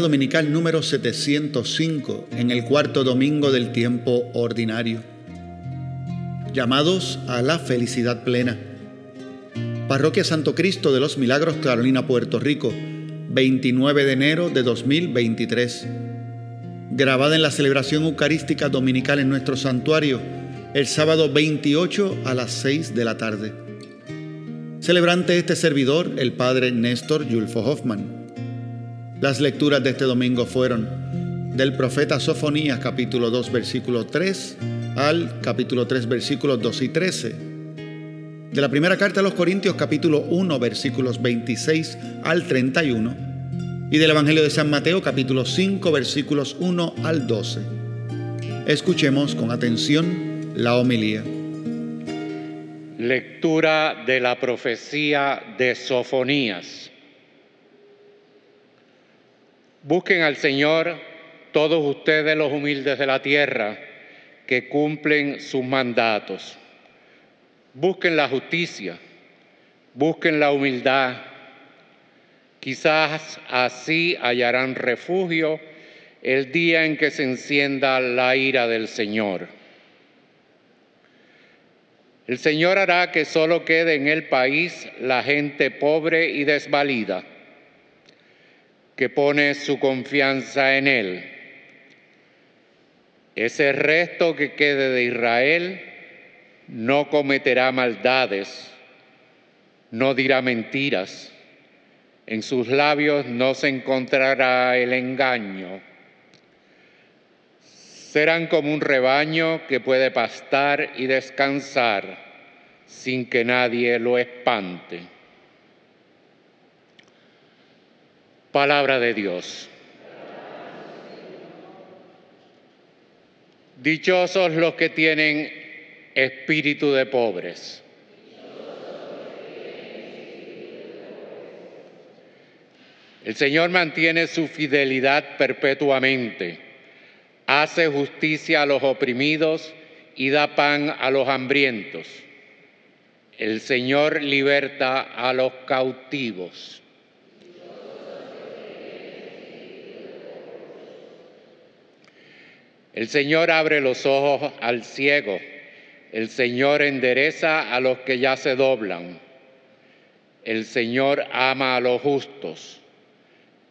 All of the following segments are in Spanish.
Dominical número 705 en el cuarto domingo del tiempo ordinario. Llamados a la felicidad plena. Parroquia Santo Cristo de los Milagros, Carolina, Puerto Rico, 29 de enero de 2023. Grabada en la celebración eucarística dominical en nuestro santuario el sábado 28 a las 6 de la tarde. Celebrante este servidor, el padre Néstor Yulfo Hoffman. Las lecturas de este domingo fueron del profeta Sofonías capítulo 2 versículo 3 al capítulo 3 versículos 2 y 13. De la primera carta a los Corintios capítulo 1 versículos 26 al 31 y del Evangelio de San Mateo capítulo 5 versículos 1 al 12. Escuchemos con atención la homilía. Lectura de la profecía de Sofonías. Busquen al Señor todos ustedes los humildes de la tierra que cumplen sus mandatos. Busquen la justicia, busquen la humildad. Quizás así hallarán refugio el día en que se encienda la ira del Señor. El Señor hará que solo quede en el país la gente pobre y desvalida que pone su confianza en Él. Ese resto que quede de Israel no cometerá maldades, no dirá mentiras, en sus labios no se encontrará el engaño. Serán como un rebaño que puede pastar y descansar sin que nadie lo espante. Palabra de Dios. Dichosos los que tienen espíritu de pobres. El Señor mantiene su fidelidad perpetuamente, hace justicia a los oprimidos y da pan a los hambrientos. El Señor liberta a los cautivos. El Señor abre los ojos al ciego. El Señor endereza a los que ya se doblan. El Señor ama a los justos.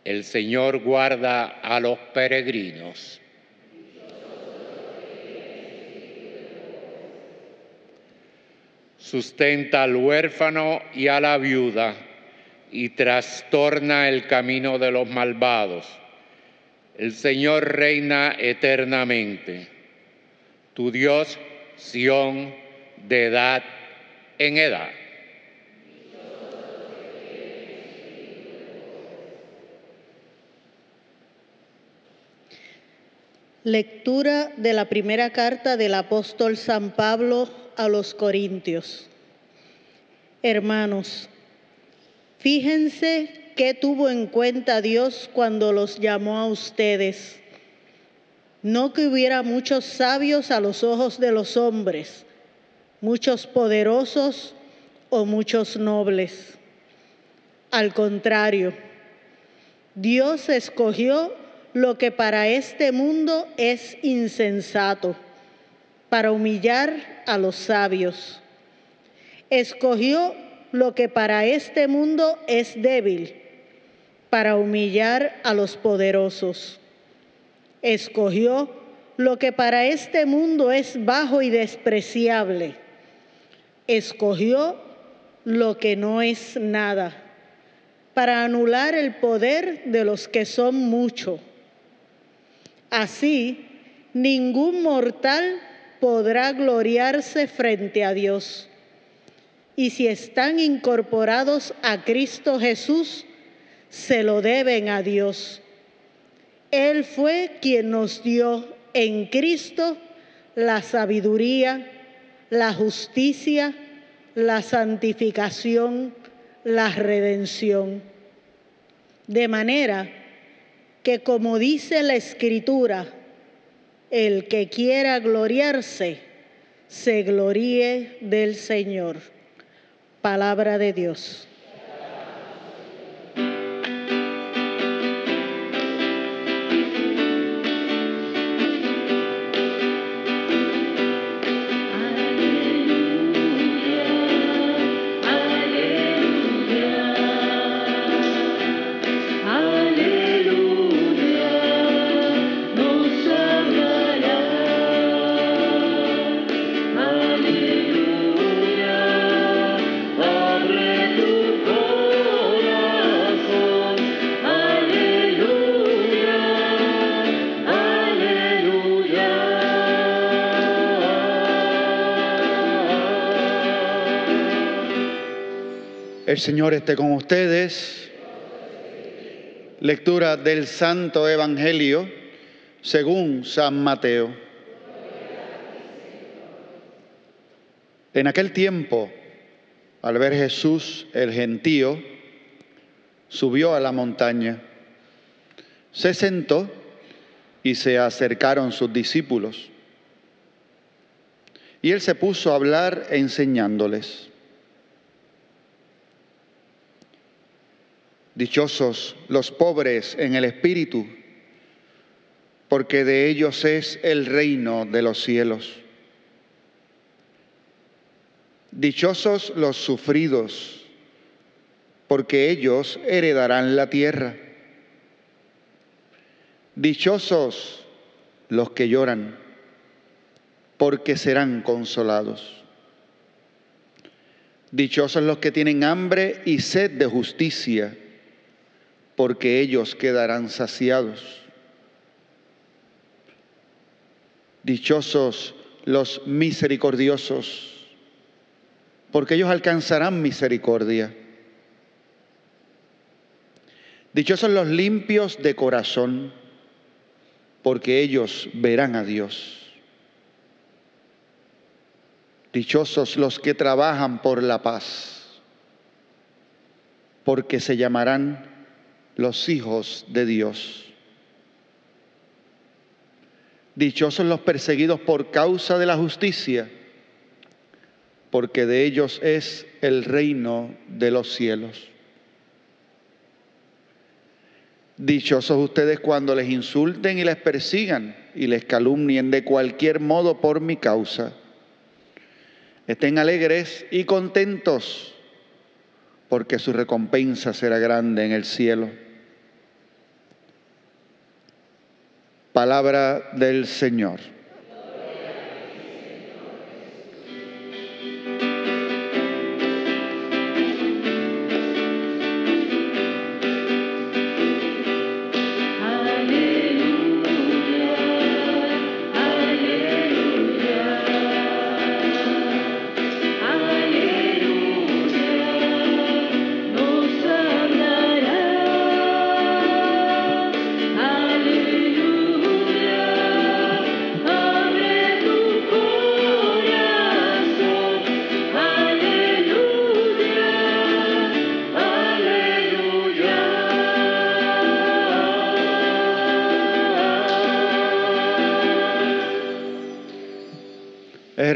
El Señor guarda a los peregrinos. Sustenta al huérfano y a la viuda y trastorna el camino de los malvados el Señor reina eternamente. Tu Dios, Sión, de edad en edad. Lectura de la primera carta del apóstol San Pablo a los Corintios. Hermanos, fíjense ¿Qué tuvo en cuenta Dios cuando los llamó a ustedes? No que hubiera muchos sabios a los ojos de los hombres, muchos poderosos o muchos nobles. Al contrario, Dios escogió lo que para este mundo es insensato, para humillar a los sabios. Escogió lo que para este mundo es débil para humillar a los poderosos. Escogió lo que para este mundo es bajo y despreciable. Escogió lo que no es nada, para anular el poder de los que son mucho. Así, ningún mortal podrá gloriarse frente a Dios. Y si están incorporados a Cristo Jesús, se lo deben a Dios. Él fue quien nos dio en Cristo la sabiduría, la justicia, la santificación, la redención. De manera que como dice la Escritura, el que quiera gloriarse, se gloríe del Señor. Palabra de Dios. El Señor esté con ustedes. Lectura del Santo Evangelio según San Mateo. En aquel tiempo, al ver Jesús el gentío, subió a la montaña, se sentó y se acercaron sus discípulos. Y él se puso a hablar enseñándoles. Dichosos los pobres en el espíritu, porque de ellos es el reino de los cielos. Dichosos los sufridos, porque ellos heredarán la tierra. Dichosos los que lloran, porque serán consolados. Dichosos los que tienen hambre y sed de justicia, porque ellos quedarán saciados. Dichosos los misericordiosos, porque ellos alcanzarán misericordia. Dichosos los limpios de corazón, porque ellos verán a Dios. Dichosos los que trabajan por la paz, porque se llamarán los hijos de Dios. Dichosos los perseguidos por causa de la justicia, porque de ellos es el reino de los cielos. Dichosos ustedes cuando les insulten y les persigan y les calumnien de cualquier modo por mi causa. Estén alegres y contentos, porque su recompensa será grande en el cielo. Palabra del Señor.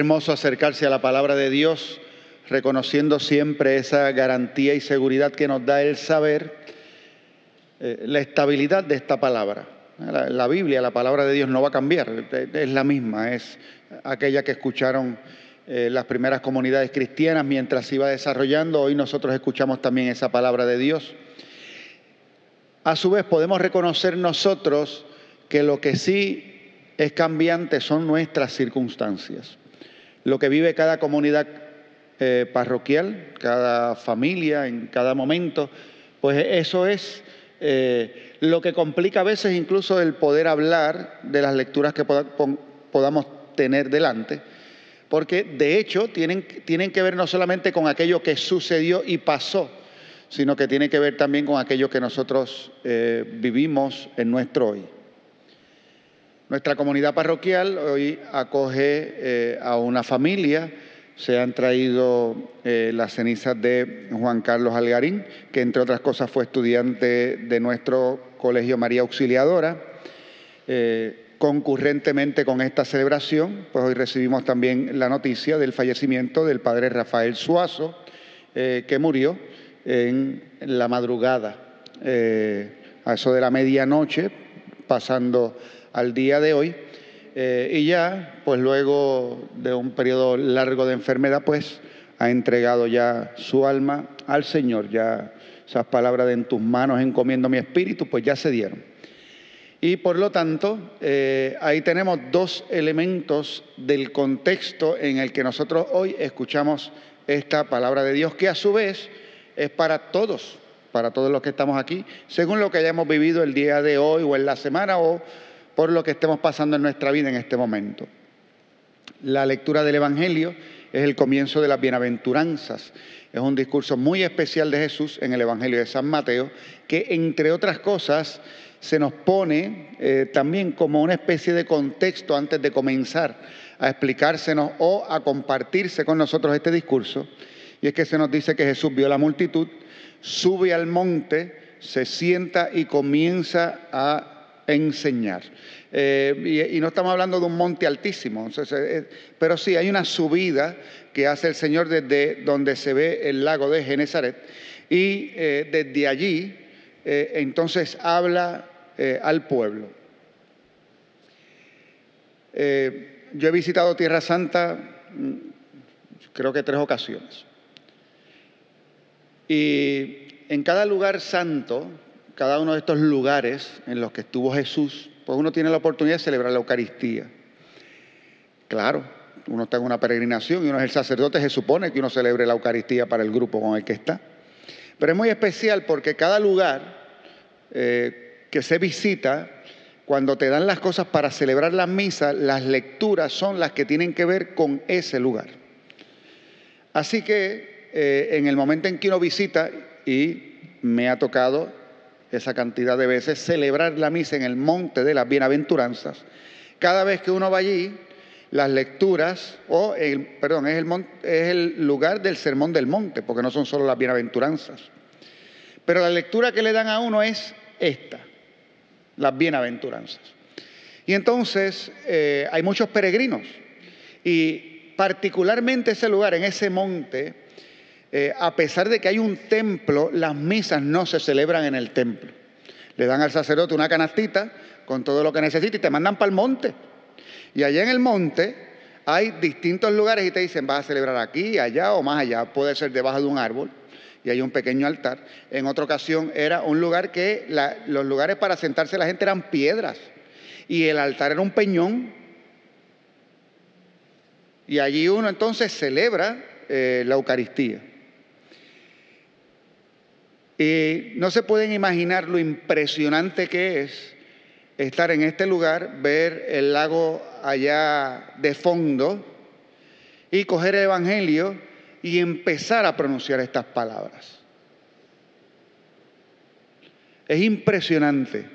Hermoso acercarse a la palabra de Dios reconociendo siempre esa garantía y seguridad que nos da el saber, eh, la estabilidad de esta palabra. La, Biblia, la palabra de Dios no va a cambiar, es la misma, es aquella que escucharon eh, las primeras comunidades cristianas mientras se iba desarrollando. Hoy nosotros escuchamos también esa palabra de Dios. A su vez podemos reconocer nosotros que lo que sí es cambiante son nuestras circunstancias lo que vive cada comunidad eh, parroquial, cada familia, en cada momento, pues eso es eh, lo que complica a veces incluso el poder hablar de las lecturas que podamos tener delante, porque de hecho tienen, tienen que ver no solamente con aquello que sucedió y pasó, sino que tiene que ver también con aquello que nosotros eh, vivimos en nuestro hoy. Nuestra comunidad parroquial hoy acoge eh, a una familia. Se han traído eh, las cenizas de Juan Carlos Algarín, que entre otras cosas fue estudiante de nuestro Colegio María Auxiliadora. Eh, concurrentemente con esta celebración, pues hoy recibimos también la noticia del fallecimiento del padre Rafael Suazo, que murió en la madrugada, a eso de la medianoche, pasando al día de hoy. Eh, y ya, pues luego de un periodo largo de enfermedad, pues ha entregado ya su alma al Señor. Ya esas palabras de en tus manos encomiendo mi espíritu, pues ya se dieron. Y por lo tanto, eh, ahí tenemos dos elementos del contexto en el que nosotros hoy escuchamos esta palabra de Dios, que a su vez es para todos, para todos los que estamos aquí, según lo que hayamos vivido el día de hoy o en la semana o por lo que estemos pasando en nuestra vida en este momento. La lectura del Evangelio es el comienzo de las bienaventuranzas. Es un discurso muy especial de Jesús en el Evangelio de San Mateo, que entre otras cosas se nos pone eh, también como una especie de contexto antes de comenzar a explicársenos o a compartirse con nosotros este discurso. Y es que se nos dice que Jesús vio la multitud, sube al monte, se sienta y comienza a enseñar. Eh, y, no estamos hablando de un monte altísimo, eh, pero sí hay una subida que hace el Señor desde donde se ve el lago de Genezaret y eh, desde allí entonces habla al pueblo. yo he visitado Tierra Santa mm, creo que tres ocasiones. Y en cada lugar santo, cada uno de estos lugares en los que estuvo Jesús, pues uno tiene la oportunidad de celebrar la Eucaristía. Claro, uno está en una peregrinación y uno es el sacerdote, se supone que uno celebre la Eucaristía para el grupo con el que está. Pero es muy especial porque cada lugar eh, que se visita, cuando te dan las cosas para celebrar la misa, las lecturas son las que tienen que ver con ese lugar. Así que eh, en el momento en que uno visita, y me ha tocado esa cantidad de veces, celebrar la misa en el monte de las bienaventuranzas. Cada vez que uno va allí, las lecturas, o el, perdón, es el, es el lugar del sermón del monte, porque no son solo las bienaventuranzas. Pero la lectura que le dan a uno es esta, las bienaventuranzas. Y entonces eh, hay muchos peregrinos, y particularmente ese lugar, en ese monte, eh, a pesar de que hay un templo, las misas no se celebran en el templo. Le dan al sacerdote una canastita con todo lo que necesita y te mandan para el monte. Y allá en el monte hay distintos lugares y te dicen, vas a celebrar aquí, allá o más allá. Puede ser debajo de un árbol y hay un pequeño altar. En otra ocasión era un lugar que los lugares para sentarse la gente eran piedras y el altar era un peñón. Y allí uno entonces celebra eh, la Eucaristía. Y no se pueden imaginar lo impresionante que es estar en este lugar, ver el lago allá de fondo y coger el Evangelio y empezar a pronunciar estas palabras. Es impresionante,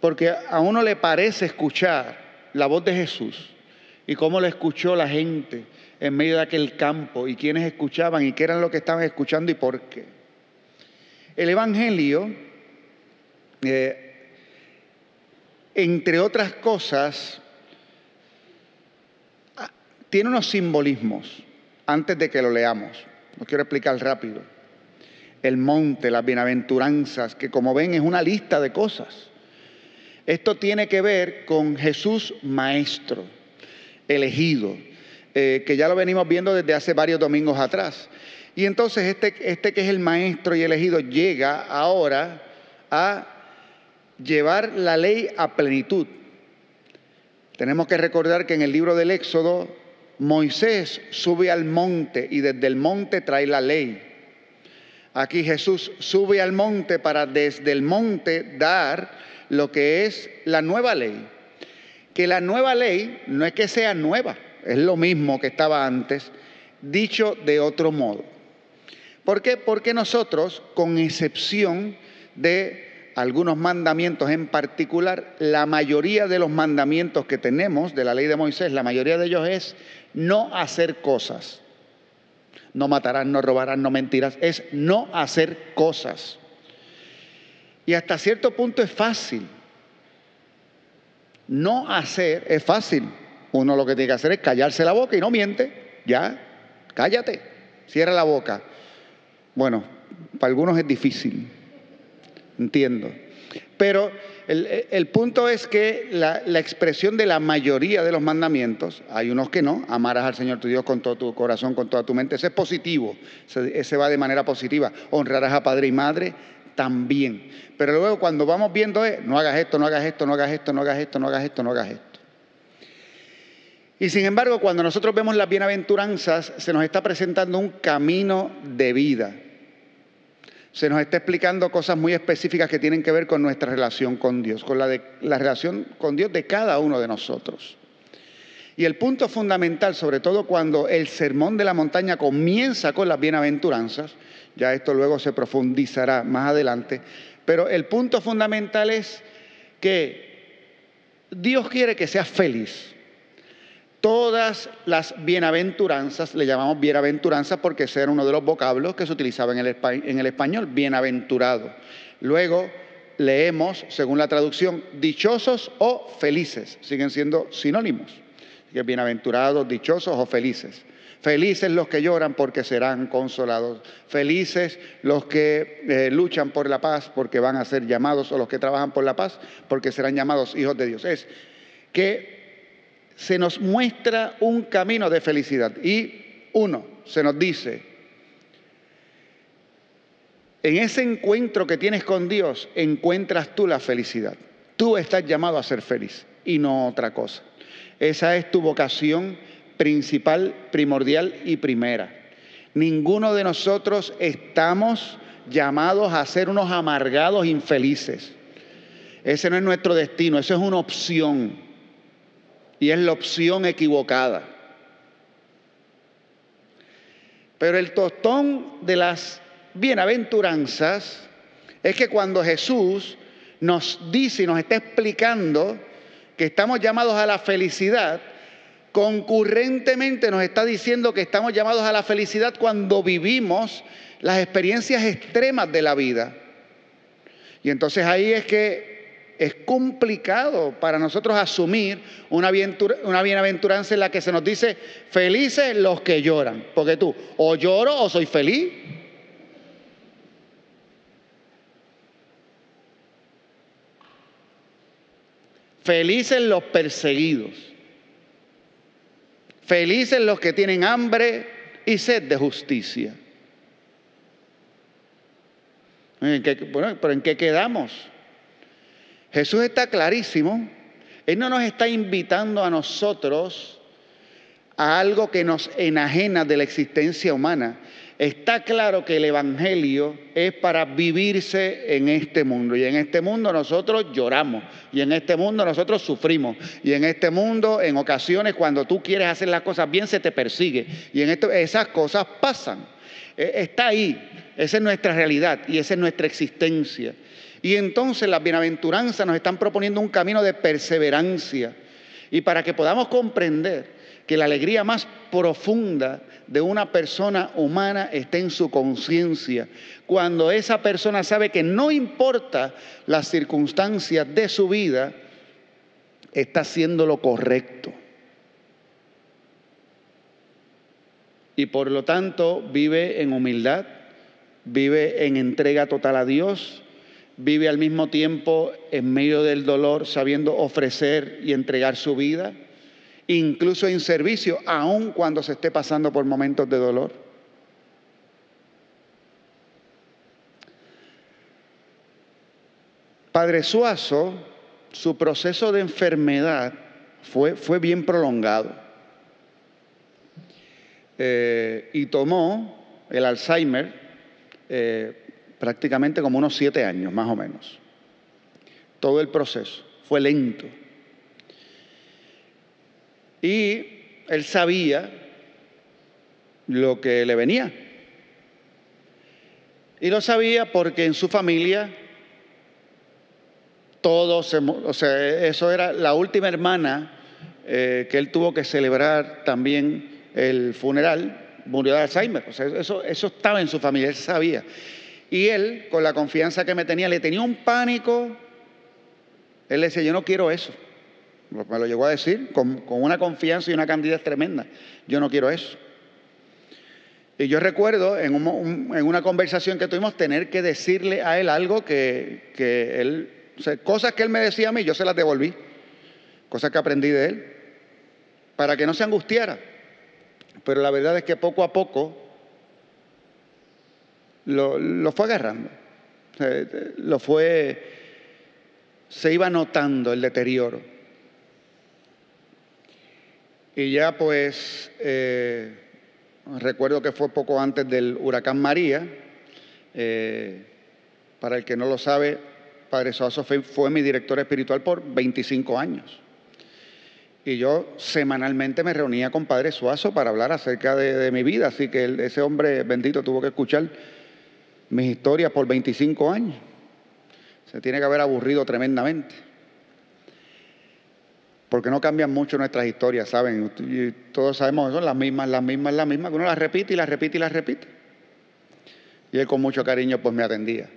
porque a uno le parece escuchar la voz de Jesús y cómo lo escuchó la gente en medio de aquel campo y quienes escuchaban y qué eran lo que estaban escuchando y por qué. El Evangelio, eh, entre otras cosas, ah, tiene unos simbolismos antes de que lo leamos. Lo quiero explicar rápido. El monte, las bienaventuranzas, que como ven es una lista de cosas. Esto tiene que ver con Jesús Maestro, elegido, eh, que ya lo venimos viendo desde hace varios domingos atrás. Y entonces este, este que es el maestro y elegido llega ahora a llevar la ley a plenitud. Tenemos que recordar que en el libro del Éxodo Moisés sube al monte y desde el monte trae la ley. Aquí Jesús sube al monte para desde el monte dar lo que es la nueva ley. Que la nueva ley no es que sea nueva, es lo mismo que estaba antes, dicho de otro modo. ¿Por qué? Porque nosotros, con excepción de algunos mandamientos en particular, la mayoría de los mandamientos que tenemos de la ley de Moisés, la mayoría de ellos es no hacer cosas. No matarás, no robarás, no mentirás, es no hacer cosas. Y hasta cierto punto es fácil. No hacer es fácil. Uno lo que tiene que hacer es callarse la boca y no miente. Ya, cállate, cierra la boca. Bueno, para algunos es difícil, entiendo. Pero el, punto es que la, expresión de la mayoría de los mandamientos, hay unos que no, amarás al Señor tu Dios con todo tu corazón, con toda tu mente, ese es positivo, ese, va de manera positiva. Honrarás a padre y madre también. Pero luego cuando vamos viendo es, no hagas esto, no hagas esto, no hagas esto, no hagas esto, no hagas esto, no hagas esto. Y sin embargo, cuando nosotros vemos las bienaventuranzas, se nos está presentando un camino de vida se nos está explicando cosas muy específicas que tienen que ver con nuestra relación con Dios, con la, relación con Dios de cada uno de nosotros. Y el punto fundamental, sobre todo cuando el sermón de la montaña comienza con las bienaventuranzas, ya esto luego se profundizará más adelante, pero el punto fundamental es que Dios quiere que seas feliz. Todas las bienaventuranzas, le llamamos bienaventuranzas porque ese era uno de los vocablos que se utilizaba en el, español, bienaventurado. Luego leemos, según la traducción, dichosos o felices, siguen siendo sinónimos que bienaventurados, dichosos o felices. Felices los que lloran porque serán consolados. Felices los que eh, luchan por la paz porque van a ser llamados, o los que trabajan por la paz porque serán llamados hijos de Dios. Es que se nos muestra un camino de felicidad. Y uno, se nos dice, en ese encuentro que tienes con Dios, encuentras tú la felicidad. Tú estás llamado a ser feliz y no otra cosa. Esa es tu vocación principal, primordial y primera. Ninguno de nosotros estamos llamados a ser unos amargados infelices. Ese no es nuestro destino, eso es una opción. Y es la opción equivocada. Pero el tostón de las bienaventuranzas es que cuando Jesús nos dice y nos está explicando que estamos llamados a la felicidad, concurrentemente nos está diciendo que estamos llamados a la felicidad cuando vivimos las experiencias extremas de la vida. Y entonces ahí es que es complicado para nosotros asumir una, bienaventuranza en la que se nos dice felices los que lloran. Porque tú, o lloro o soy feliz. Felices los perseguidos. Felices los que tienen hambre y sed de justicia. bueno, pero ¿en qué quedamos? Jesús está clarísimo. Él no nos está invitando a nosotros a algo que nos enajena de la existencia humana. Está claro que el Evangelio es para vivirse en este mundo. Y en este mundo nosotros lloramos. Y en este mundo nosotros sufrimos. Y en este mundo, en ocasiones, cuando tú quieres hacer las cosas bien, se te persigue. Y en esto, esas cosas pasan. E, está ahí. Esa es nuestra realidad y esa es nuestra existencia. Y entonces las bienaventuranzas nos están proponiendo un camino de perseverancia. Y para que podamos comprender que la alegría más profunda de una persona humana está en su conciencia. Cuando esa persona sabe que no importa las circunstancias de su vida, está haciendo lo correcto. Y por lo tanto vive en humildad, vive en entrega total a Dios, vive al mismo tiempo en medio del dolor sabiendo ofrecer y entregar su vida incluso en servicio, aun cuando se esté pasando por momentos de dolor. Padre Suazo, su proceso de enfermedad fue, fue bien prolongado eh, y tomó el Alzheimer eh, prácticamente como unos siete años, más o menos. Todo el proceso fue lento. Y él sabía lo que le venía. Y lo sabía porque en su familia todos, o sea, eso era la última hermana eh, que él tuvo que celebrar también el funeral, murió de Alzheimer. O sea, eso, eso estaba en su familia, él sabía. Y él, con la confianza que me tenía, le tenía un pánico. Él le decía, yo no quiero eso. Me lo llegó a decir con, una confianza y una candidez tremenda. Yo no quiero eso. Y yo recuerdo en, una conversación que tuvimos tener que decirle a él algo que, él, cosas que él me decía a mí, yo se las devolví, cosas que aprendí de él, para que no se angustiara. Pero la verdad es que poco a poco lo, fue agarrando, lo fue, se iba notando el deterioro. Y ya pues, eh, recuerdo que fue poco antes del huracán María. Eh, para el que no lo sabe, Padre Soazo fue mi director espiritual por 25 años. Y yo semanalmente me reunía con Padre Suazo para hablar acerca de, mi vida, así que ese hombre bendito tuvo que escuchar mis historias por 25 años. Se tiene que haber aburrido tremendamente. Porque no cambian mucho nuestras historias, ¿saben? Y todos sabemos que son las mismas, las mismas, las mismas, que uno las repite y las repite y las repite. Y él con mucho cariño pues me atendía.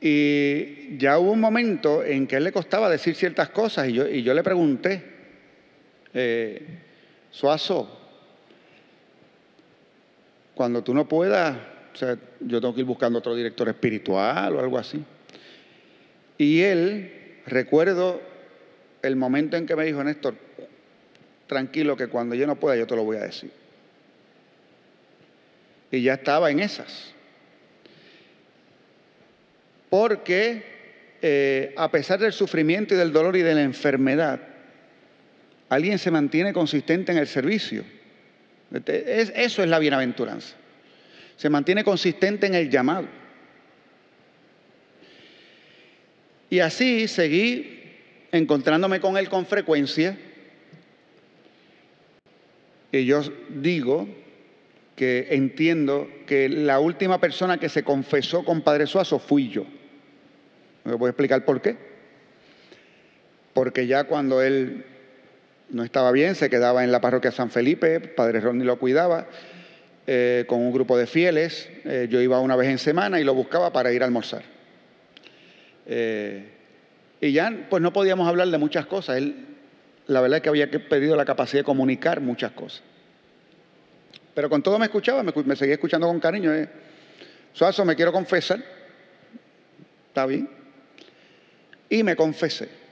Y ya hubo un momento en que él le costaba decir ciertas cosas y yo, y yo le pregunté, eh, Suazo, cuando tú no puedas, o sea, yo tengo que ir buscando otro director espiritual o algo así. Y él, recuerdo el momento en que me dijo, Néstor, tranquilo que cuando yo no pueda yo te lo voy a decir. Y ya estaba en esas porque eh, a pesar del sufrimiento y del dolor y de la enfermedad, alguien se mantiene consistente en el servicio. Eso es la bienaventuranza. Se mantiene consistente en el llamado. Y así seguí encontrándome con él con frecuencia. Y yo digo que entiendo que la última persona que se confesó con Padre Suazo fui yo. Me voy a explicar por qué. Porque ya cuando él no estaba bien, se quedaba en la parroquia San Felipe, Padre Ronnie lo cuidaba, eh, con un grupo de fieles. Eh, yo iba una vez en semana y lo buscaba para ir a almorzar. Eh, y ya pues no podíamos hablar de muchas cosas. Él, la verdad es que había pedido la capacidad de comunicar muchas cosas. Pero con todo me escuchaba, me, seguía escuchando con cariño. Suazo, me quiero confesar. Está bien. Y me confesé.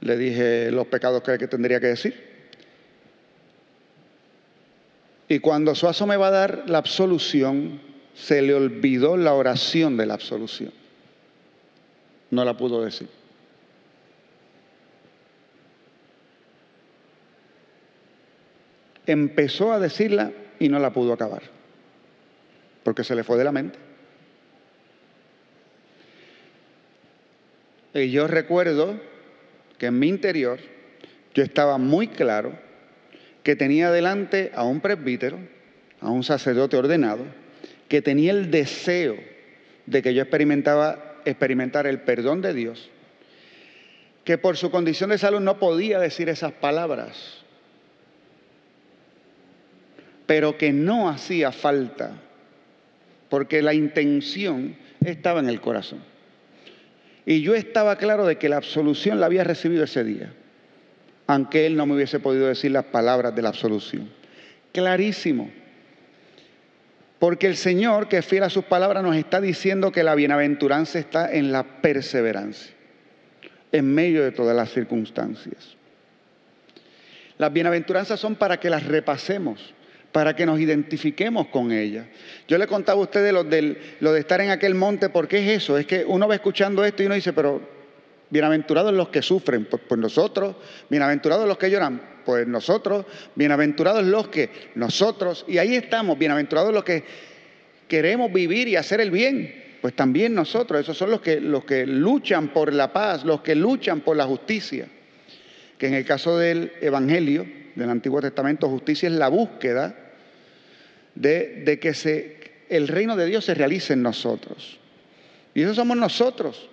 Le dije los pecados que, que tendría que decir. Y cuando Suazo me va a dar la absolución, se le olvidó la oración de la absolución. No la pudo decir. empezó a decirla y no la pudo acabar, porque se le fue de la mente. Y yo recuerdo que en mi interior yo estaba muy claro que tenía delante a un presbítero, a un sacerdote ordenado, que tenía el deseo de que yo experimentaba, experimentar el perdón de Dios, que por su condición de salud no podía decir esas palabras, pero que no hacía falta, porque la intención estaba en el corazón. Y yo estaba claro de que la absolución la había recibido ese día, aunque él no me hubiese podido decir las palabras de la absolución. Clarísimo. Porque el Señor, que es fiel a sus palabras, nos está diciendo que la bienaventuranza está en la perseverancia, en medio de todas las circunstancias. Las bienaventuranzas son para que las repasemos, para que nos identifiquemos con ella. Yo le contaba a ustedes lo, lo de estar en aquel monte, porque es eso, es que uno va escuchando esto y uno dice, pero bienaventurados los que sufren, pues, pues nosotros, bienaventurados los que lloran, pues nosotros, bienaventurados los que nosotros, y ahí estamos, bienaventurados los que queremos vivir y hacer el bien, pues también nosotros, esos son los que, los que luchan por la paz, los que luchan por la justicia, que en el caso del Evangelio, del Antiguo Testamento, justicia es la búsqueda de, que el reino de Dios se realice en nosotros. Y eso somos nosotros.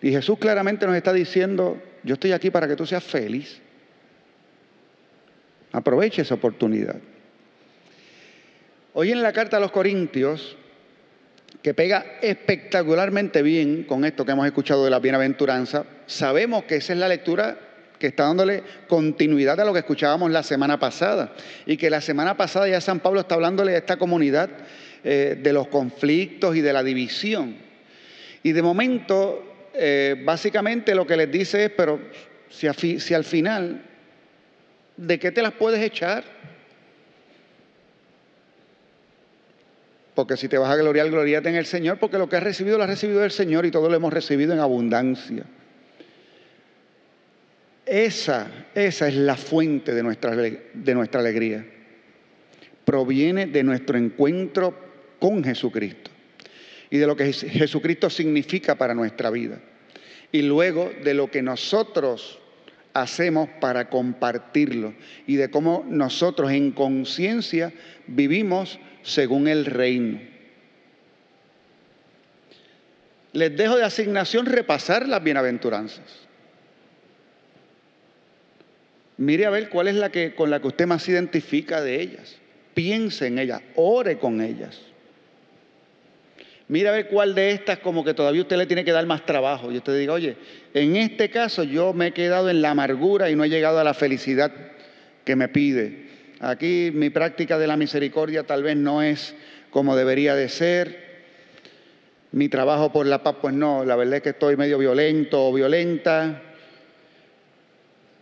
Y Jesús claramente nos está diciendo, yo estoy aquí para que tú seas feliz. Aproveche esa oportunidad. Hoy en la carta a los Corintios, que pega espectacularmente bien con esto que hemos escuchado de la bienaventuranza, sabemos que esa es la lectura que está dándole continuidad a lo que escuchábamos la semana pasada. Y que la semana pasada ya San Pablo está hablándole a esta comunidad eh, de los conflictos y de la división. Y de momento, eh, básicamente lo que les dice es, pero si, si al final, ¿de qué te las puedes echar? Porque si te vas a gloriar, gloriate en el Señor, porque lo que has recibido lo has recibido del Señor y todo lo hemos recibido en abundancia. Esa, esa es la fuente de nuestra, de nuestra alegría. Proviene de nuestro encuentro con Jesucristo y de lo que Jesucristo significa para nuestra vida. y luego de lo que nosotros hacemos para compartirlo y de cómo nosotros en conciencia vivimos según el reino. Les dejo de asignación repasar las bienaventuranzas. Mire a ver cuál es la que con la que usted más se identifica de ellas. Piense en ellas, ore con ellas. Mira a ver cuál de estas como que todavía usted le tiene que dar más trabajo. Y usted diga, oye, en este caso yo me he quedado en la amargura y no he llegado a la felicidad que me pide. Aquí mi práctica de la misericordia tal vez no es como debería de ser. Mi trabajo por la paz, pues no, la verdad es que estoy medio violento o violenta.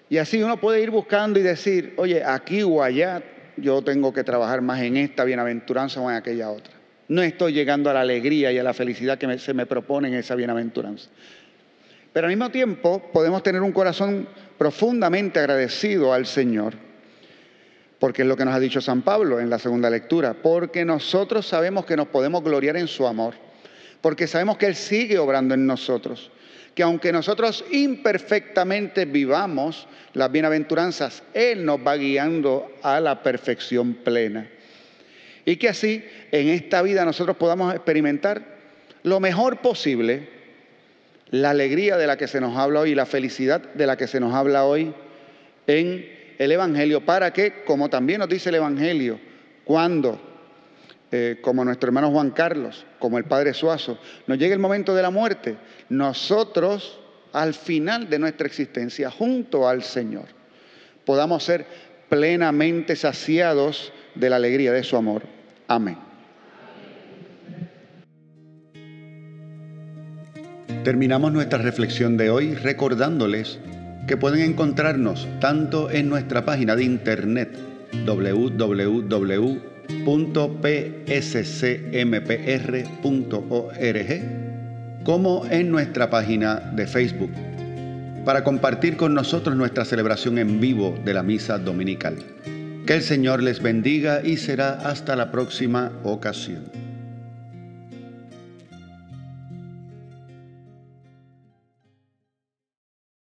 Y así uno puede ir buscando y decir, oye, aquí o allá yo tengo que trabajar más en esta bienaventuranza o en aquella otra. No estoy llegando a la alegría y a la felicidad que se me propone en esa bienaventuranza. Pero al mismo tiempo podemos tener un corazón profundamente agradecido al Señor, porque es lo que nos ha dicho San Pablo en la segunda lectura, porque nosotros sabemos que nos podemos gloriar en su amor, porque sabemos que Él sigue obrando en nosotros, que aunque nosotros imperfectamente vivamos las bienaventuranzas, Él nos va guiando a la perfección plena. Y que así en esta vida nosotros podamos experimentar lo mejor posible la alegría de la que se nos habla hoy, la felicidad de la que se nos habla hoy en el Evangelio, para que, como también nos dice el Evangelio, cuando, eh, como nuestro hermano Juan Carlos, como el Padre Suazo, nos llegue el momento de la muerte, nosotros al final de nuestra existencia, junto al Señor, podamos ser plenamente saciados de la alegría de su amor. Amén. Terminamos nuestra reflexión de hoy recordándoles que pueden encontrarnos tanto en nuestra página de internet www.pscmpr.org como en nuestra página de Facebook para compartir con nosotros nuestra celebración en vivo de la misa dominical. Que el Señor les bendiga y será hasta la próxima ocasión.